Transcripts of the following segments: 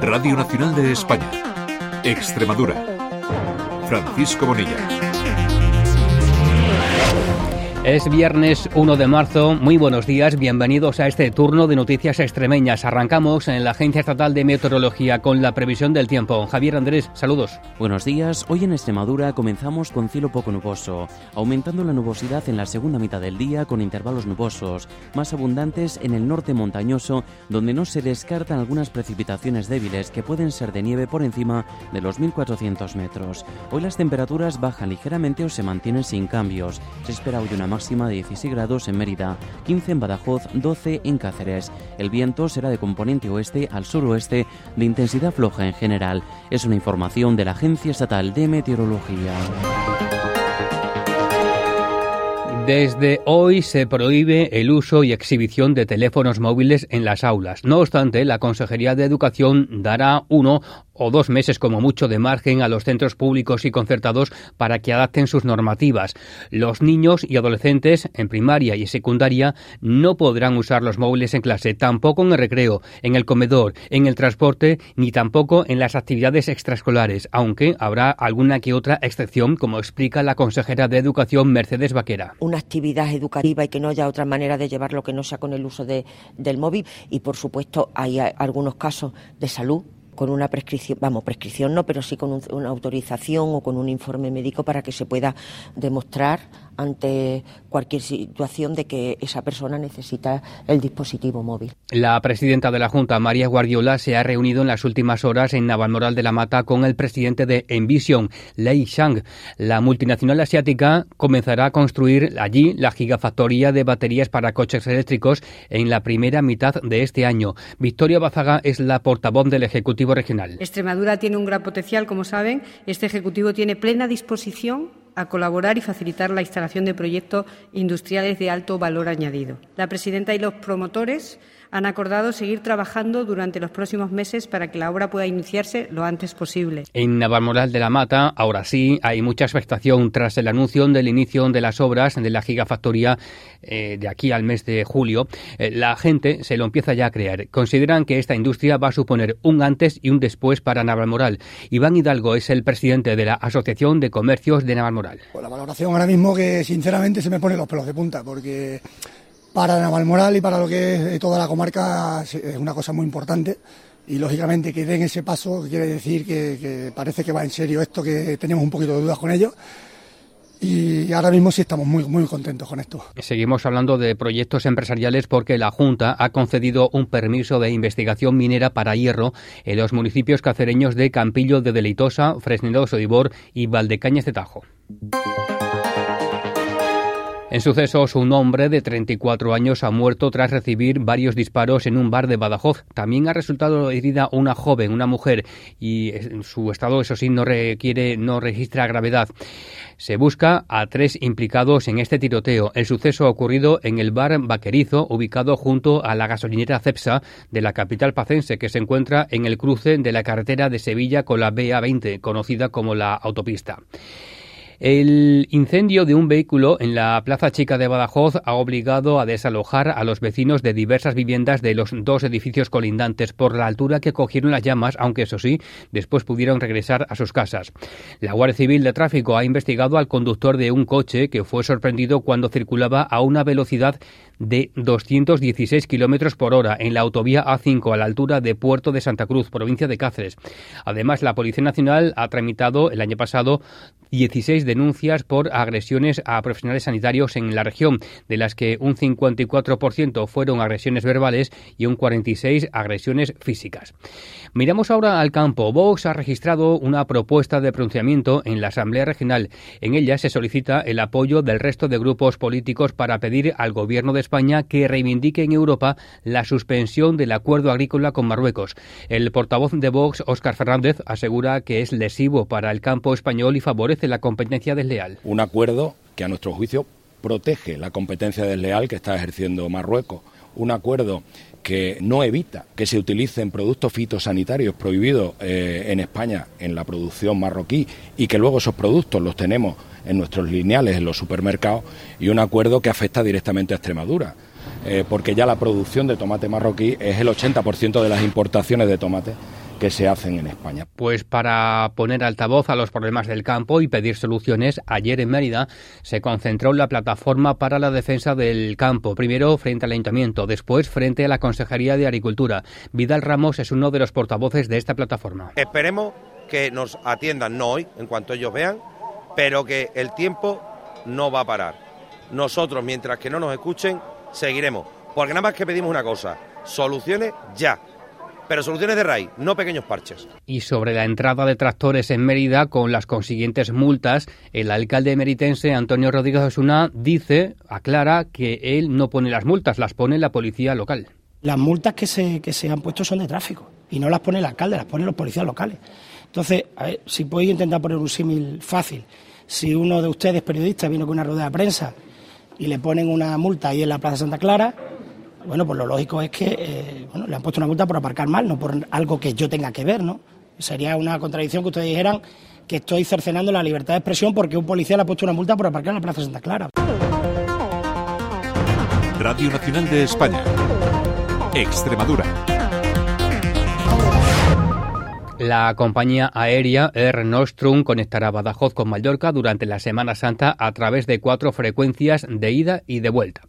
Radio Nacional de España. Extremadura. Francisco Bonilla. Es viernes 1 de marzo. Muy buenos días. Bienvenidos a este turno de noticias extremeñas. Arrancamos en la Agencia Estatal de Meteorología con la previsión del tiempo. Javier Andrés, saludos. Buenos días. Hoy en Extremadura comenzamos con cielo poco nuboso, aumentando la nubosidad en la segunda mitad del día con intervalos nubosos, más abundantes en el norte montañoso, donde no se descartan algunas precipitaciones débiles que pueden ser de nieve por encima de los 1400 metros. Hoy las temperaturas bajan ligeramente o se mantienen sin cambios. Se espera hoy una máxima de 16 grados en Mérida, 15 en Badajoz, 12 en Cáceres. El viento será de componente oeste al suroeste de intensidad floja en general. Es una información de la Agencia Estatal de Meteorología. Desde hoy se prohíbe el uso y exhibición de teléfonos móviles en las aulas. No obstante, la Consejería de Educación dará uno o dos meses como mucho de margen a los centros públicos y concertados para que adapten sus normativas. Los niños y adolescentes en primaria y secundaria no podrán usar los móviles en clase, tampoco en el recreo, en el comedor, en el transporte, ni tampoco en las actividades extraescolares, aunque habrá alguna que otra excepción, como explica la consejera de Educación Mercedes Vaquera. Actividad educativa y que no haya otra manera de llevarlo que no sea con el uso de, del móvil. Y, por supuesto, hay algunos casos de salud con una prescripción, vamos, prescripción no, pero sí con una autorización o con un informe médico para que se pueda demostrar ante cualquier situación de que esa persona necesita el dispositivo móvil. La presidenta de la Junta, María Guardiola, se ha reunido en las últimas horas en Navalmoral de la Mata con el presidente de Envision, Lei Shang. La multinacional asiática comenzará a construir allí la gigafactoría de baterías para coches eléctricos en la primera mitad de este año. Victoria Bazaga es la portavoz del Ejecutivo Regional. Extremadura tiene un gran potencial, como saben. Este Ejecutivo tiene plena disposición a colaborar y facilitar la instalación de proyectos industriales de alto valor añadido. La presidenta y los promotores han acordado seguir trabajando durante los próximos meses para que la obra pueda iniciarse lo antes posible. En Navalmoral de la Mata, ahora sí, hay mucha expectación tras el anuncio del inicio de las obras de la gigafactoría eh, de aquí al mes de julio. Eh, la gente se lo empieza ya a creer. Consideran que esta industria va a suponer un antes y un después para Navalmoral. Iván Hidalgo es el presidente de la Asociación de Comercios de Navalmoral. Pues la valoración ahora mismo que sinceramente se me pone los pelos de punta porque para Navalmoral y para lo que es toda la comarca es una cosa muy importante y lógicamente que den ese paso quiere decir que, parece que va en serio esto, que tenemos un poquito de dudas con ellos y ahora mismo sí estamos muy, muy contentos con esto. Seguimos hablando de proyectos empresariales porque la Junta ha concedido un permiso de investigación minera para hierro en los municipios cacereños de Campillo de Deleitosa, Fresnillo, Sodibor y Valdecañas de Tajo. En sucesos, un hombre de 34 años ha muerto tras recibir varios disparos en un bar de Badajoz. También ha resultado herida una joven, una mujer, y su estado, eso sí, no requiere, no registra gravedad. Se busca a tres implicados en este tiroteo. El suceso ha ocurrido en el bar Vaquerizo, ubicado junto a la gasolinera Cepsa de la capital pacense, que se encuentra en el cruce de la carretera de Sevilla con la BA20, conocida como la autopista. El incendio de un vehículo en la Plaza Chica de Badajoz ha obligado a desalojar a los vecinos de diversas viviendas de los dos edificios colindantes por la altura que cogieron las llamas, aunque eso sí, después pudieron regresar a sus casas. La Guardia Civil de Tráfico ha investigado al conductor de un coche que fue sorprendido cuando circulaba a una velocidad de 216 kilómetros por hora en la autovía A5 a la altura de Puerto de Santa Cruz, provincia de Cáceres. Además, la Policía Nacional ha tramitado el año pasado 16 denuncias por agresiones a profesionales sanitarios en la región, de las que un 54% fueron agresiones verbales y un 46% agresiones físicas. Miramos ahora al campo. Vox ha registrado una propuesta de pronunciamiento en la Asamblea Regional. En ella se solicita el apoyo del resto de grupos políticos para pedir al Gobierno de España que reivindique en Europa la suspensión del acuerdo agrícola con Marruecos. El portavoz de Vox, Óscar Fernández, asegura que es lesivo para el campo español y favorece la competencia desleal. Un acuerdo que a nuestro juicio protege la competencia desleal que está ejerciendo Marruecos. Un acuerdo que no evita que se utilicen productos fitosanitarios prohibidos eh, en España en la producción marroquí y que luego esos productos los tenemos en nuestros lineales, en los supermercados, y un acuerdo que afecta directamente a Extremadura. Eh, porque ya la producción de tomate marroquí es el 80% de las importaciones de tomate que se hacen en España. Pues para poner altavoz a los problemas del campo y pedir soluciones, ayer en Mérida se concentró la plataforma para la defensa del campo, primero frente al ayuntamiento, después frente a la Consejería de Agricultura. Vidal Ramos es uno de los portavoces de esta plataforma. Esperemos que nos atiendan, no hoy, en cuanto ellos vean, pero que el tiempo no va a parar. Nosotros, mientras que no nos escuchen, seguiremos. Porque nada más que pedimos una cosa, soluciones ya pero soluciones de raíz, no pequeños parches. Y sobre la entrada de tractores en Mérida con las consiguientes multas, el alcalde meritense Antonio Rodríguez Osuna dice, aclara que él no pone las multas, las pone la policía local. Las multas que se, que se han puesto son de tráfico y no las pone el alcalde, las ponen los policías locales. Entonces, a ver, si podéis intentar poner un símil fácil, si uno de ustedes, periodistas, vino con una rueda de prensa y le ponen una multa ahí en la Plaza Santa Clara, bueno, pues lo lógico es que eh, bueno, le han puesto una multa por aparcar mal, no por algo que yo tenga que ver, ¿no? Sería una contradicción que ustedes dijeran que estoy cercenando la libertad de expresión porque un policía le ha puesto una multa por aparcar en la Plaza Santa Clara. Radio Nacional de España. Extremadura. La compañía aérea Air Nostrum conectará Badajoz con Mallorca durante la Semana Santa a través de cuatro frecuencias de ida y de vuelta.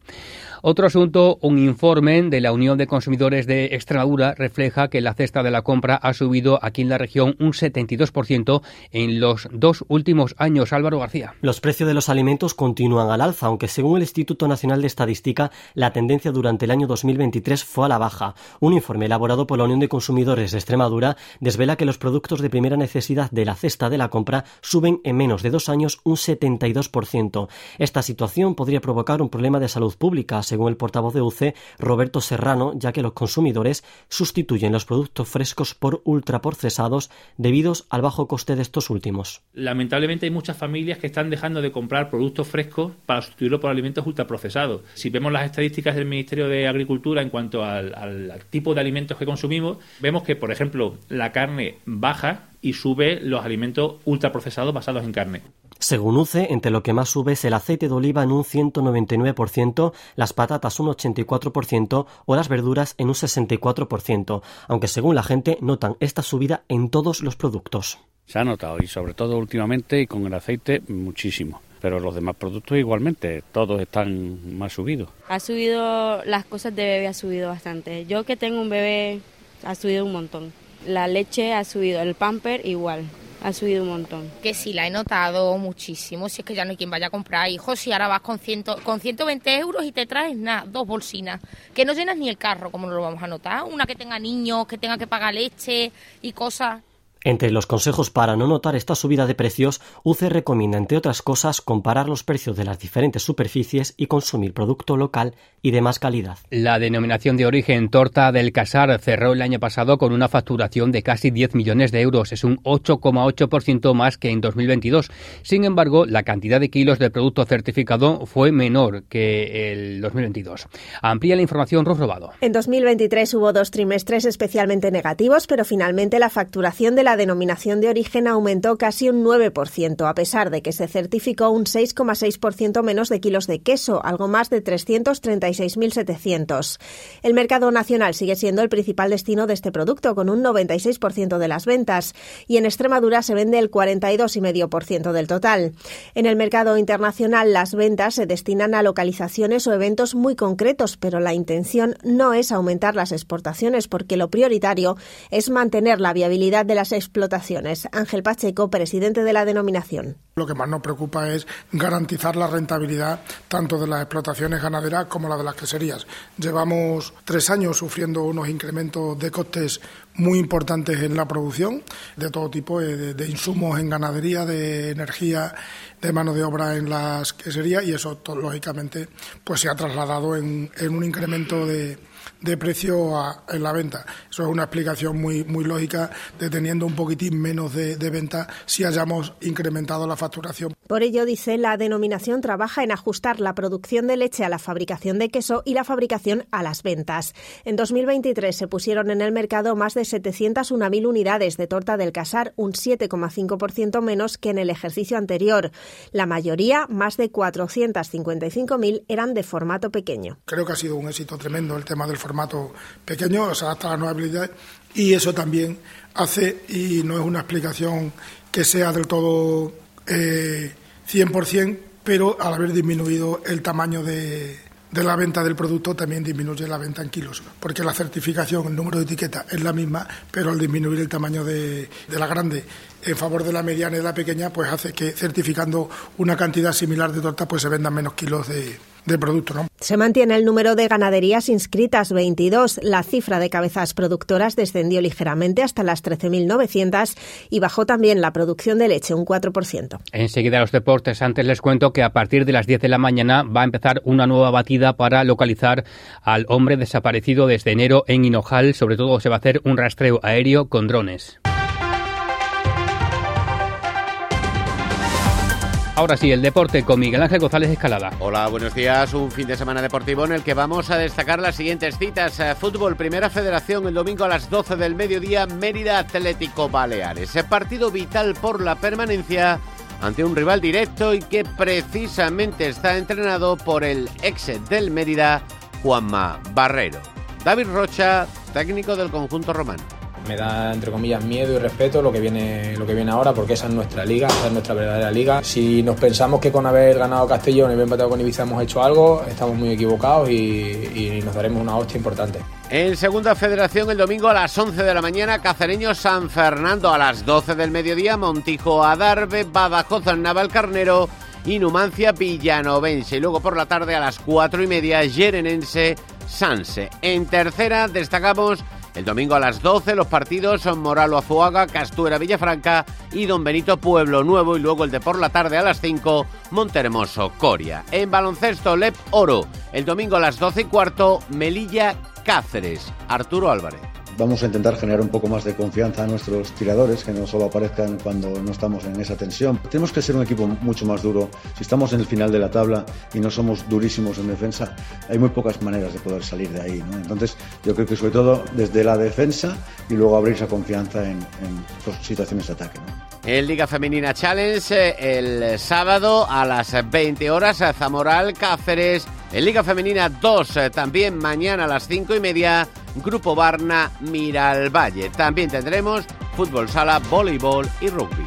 Otro asunto, un informe de la Unión de Consumidores de Extremadura refleja que la cesta de la compra ha subido aquí en la región un 72% en los dos últimos años. Álvaro García. Los precios de los alimentos continúan al alza, aunque según el Instituto Nacional de Estadística, la tendencia durante el año 2023 fue a la baja. Un informe elaborado por la Unión de Consumidores de Extremadura desvela que los productos de primera necesidad de la cesta de la compra suben en menos de dos años un 72%. Esta situación podría provocar un problema de salud pública, según el portavoz de UCE, Roberto Serrano, ya que los consumidores sustituyen los productos frescos por ultraprocesados debido al bajo coste de estos últimos. Lamentablemente hay muchas familias que están dejando de comprar productos frescos para sustituirlo por alimentos ultraprocesados. Si vemos las estadísticas del Ministerio de Agricultura en cuanto al, al tipo de alimentos que consumimos, vemos que, por ejemplo, la carne baja y sube los alimentos ultraprocesados basados en carne. Según UCE, entre lo que más sube es el aceite de oliva en un 199%, las patatas un 84% o las verduras en un 64%, aunque según la gente notan esta subida en todos los productos. Se ha notado y sobre todo últimamente y con el aceite muchísimo pero los demás productos igualmente, todos están más subidos. Ha subido, las cosas de bebé ha subido bastante. Yo que tengo un bebé, ha subido un montón. La leche ha subido, el pamper igual ha subido un montón. Que sí, la he notado muchísimo. Si es que ya no hay quien vaya a comprar hijos, si ahora vas con, ciento, con 120 euros y te traes nada, dos bolsinas, que no llenas ni el carro, como no lo vamos a notar. Una que tenga niños, que tenga que pagar leche y cosas. Entre los consejos para no notar esta subida de precios, UCE recomienda, entre otras cosas, comparar los precios de las diferentes superficies y consumir producto local y de más calidad. La denominación de origen Torta del Casar cerró el año pasado con una facturación de casi 10 millones de euros. Es un 8,8% más que en 2022. Sin embargo, la cantidad de kilos de producto certificado fue menor que el 2022. Amplía la información Ros Robado. En 2023 hubo dos trimestres especialmente negativos, pero finalmente la facturación de la denominación de origen aumentó casi un 9%, a pesar de que se certificó un 6,6% menos de kilos de queso, algo más de 336.700. El mercado nacional sigue siendo el principal destino de este producto, con un 96% de las ventas, y en Extremadura se vende el 42,5% del total. En el mercado internacional, las ventas se destinan a localizaciones o eventos muy concretos, pero la intención no es aumentar las exportaciones, porque lo prioritario es mantener la viabilidad de las explotaciones. Ángel Pacheco, presidente de la denominación. Lo que más nos preocupa es garantizar la rentabilidad tanto de las explotaciones ganaderas como la de las queserías. Llevamos tres años sufriendo unos incrementos de costes muy importantes en la producción de todo tipo de, insumos en ganadería, de energía, de mano de obra en las queserías y eso lógicamente pues se ha trasladado en un incremento de de precio en la venta. Eso es una explicación muy, muy lógica de teniendo un poquitín menos de, de venta si hayamos incrementado la facturación. Por ello, dice, la denominación trabaja en ajustar la producción de leche a la fabricación de queso y la fabricación a las ventas. En 2023 se pusieron en el mercado más de 701.000 unidades de torta del casar, un 7,5% menos que en el ejercicio anterior. La mayoría, más de 455.000, eran de formato pequeño. Creo que ha sido un éxito tremendo el tema del formato pequeño, se adapta a la nueva habilidad y eso también hace, y no es una explicación que sea del todo eh, 100%, pero al haber disminuido el tamaño de, de la venta del producto también disminuye la venta en kilos, porque la certificación, el número de etiqueta es la misma, pero al disminuir el tamaño de, de, la grande en favor de la mediana y la pequeña, pues hace que certificando una cantidad similar de torta, pues se vendan menos kilos de, de producto. ¿no? Se mantiene el número de ganaderías inscritas 22. La cifra de cabezas productoras descendió ligeramente hasta las 13.900 y bajó también la producción de leche un 4%. Enseguida los deportes. Antes les cuento que a partir de las 10 de la mañana va a empezar una nueva batida para localizar al hombre desaparecido desde enero en Hinojal. Sobre todo se va a hacer un rastreo aéreo con drones. Ahora sí, el deporte con Miguel Ángel González Escalada. Hola, buenos días. Un fin de semana deportivo en el que vamos a destacar las siguientes citas. Eh, fútbol, Primera Federación, el domingo a las 12 del mediodía, Mérida Atlético Baleares. Partido vital por la permanencia ante un rival directo y que precisamente está entrenado por el ex del Mérida, Juanma Barrero. David Rocha, técnico del conjunto romano me da entre comillas miedo y respeto lo que viene lo que viene ahora porque esa es nuestra liga, esa es nuestra verdadera liga. Si nos pensamos que con haber ganado Castellón y haber empatado con Ibiza hemos hecho algo, estamos muy equivocados y, nos daremos una hostia importante. En segunda federación el domingo a las 11 de la mañana, Cacereño San Fernando a las 12 del mediodía, Montijo Adarve, Badajoz Navalcarnero y Numancia Villanovense. Y luego por la tarde a las 4 y media, Yerenense Sanse. En tercera destacamos el domingo a las 12 los partidos son Moralo Azuaga, Castuera Villafranca y Don Benito Pueblo Nuevo y luego el de por la tarde a las 5 Montermoso Coria. En baloncesto Lep Oro, el domingo a las 12 y cuarto Melilla Cáceres, Arturo Álvarez vamos a intentar generar un poco más de confianza a nuestros tiradores, que no solo aparezcan cuando no estamos en esa tensión. Tenemos que ser un equipo mucho más duro. Si estamos en el final de la tabla y no somos durísimos en defensa, hay muy pocas maneras de poder salir de ahí. Entonces, yo creo que sobre todo desde la defensa y luego abrir esa confianza en, en situaciones de ataque. ¿no? En Liga Femenina Challenge, eh, el sábado a las 20 horas, Zamoral Cáceres. En Liga Femenina 2, eh, también mañana a las 5 y media, Grupo Barna Miralvalle. También tendremos fútbol sala, voleibol y rugby.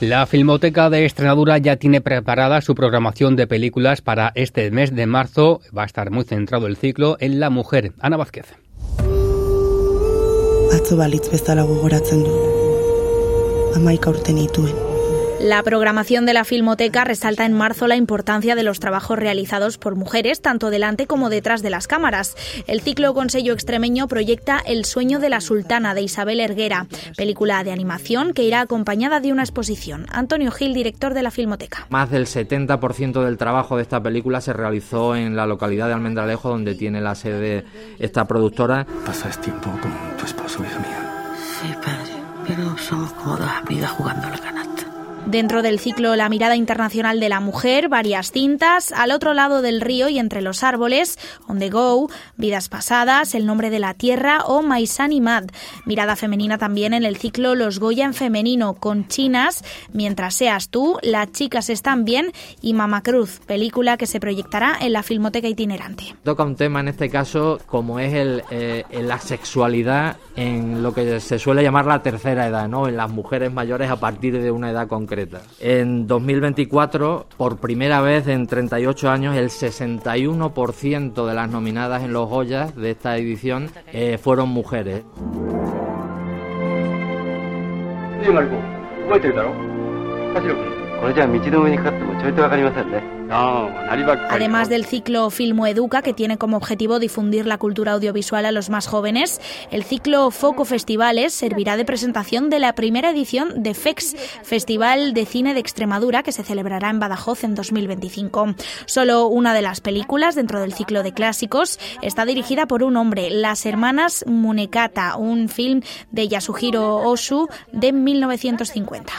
La Filmoteca de Estrenadura ya tiene preparada su programación de películas para este mes de marzo. Va a estar muy centrado el ciclo en la mujer. Ana Vázquez. Atzo balitz bezala gogoratzen du. Amaika urten ituen. La programación de la Filmoteca resalta en marzo la importancia de los trabajos realizados por mujeres, tanto delante como detrás de las cámaras. El ciclo con sello extremeño proyecta El sueño de la sultana de Isabel Erguera, película de animación que irá acompañada de una exposición. Antonio Gil, director de la Filmoteca. Más del 70% del trabajo de esta película se realizó en la localidad de Almendralejo, donde tiene la sede esta productora. ¿Pasas tiempo con tu esposo, hija mía? Sí, padre, pero somos como dos amigas jugando a la canasta. Dentro del ciclo La mirada internacional de la mujer, varias cintas, Al otro lado del río y entre los árboles, On the Go, Vidas pasadas, El nombre de la tierra o My Sunny Mad. Mirada femenina también en el ciclo Los Goya en femenino, con chinas, Mientras seas tú, Las chicas están bien y Mama Cruz, película que se proyectará en la Filmoteca Itinerante. Toca un tema en este caso como es el, eh, la sexualidad en lo que se suele llamar la tercera edad, ¿no? En las mujeres mayores a partir de una edad concreta. En 2024, por primera vez en 38 años, el 61% de las nominadas en los Goyas de esta edición eh, fueron mujeres. Además del ciclo Filmo Educa, que tiene como objetivo difundir la cultura audiovisual a los más jóvenes, el ciclo Foco Festivales servirá de presentación de la primera edición de FEX, Festival de Cine de Extremadura, que se celebrará en Badajoz en 2025. Solo una de las películas dentro del ciclo de clásicos está dirigida por un hombre, Las Hermanas Munekata, un film de Yasuhiro Osu de 1950.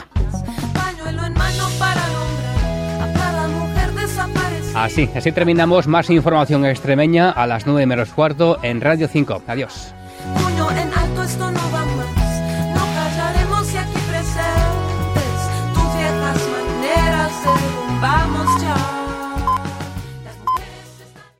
Así, así terminamos. Más información extremeña a las 9 menos cuarto en Radio 5. Adiós. Puño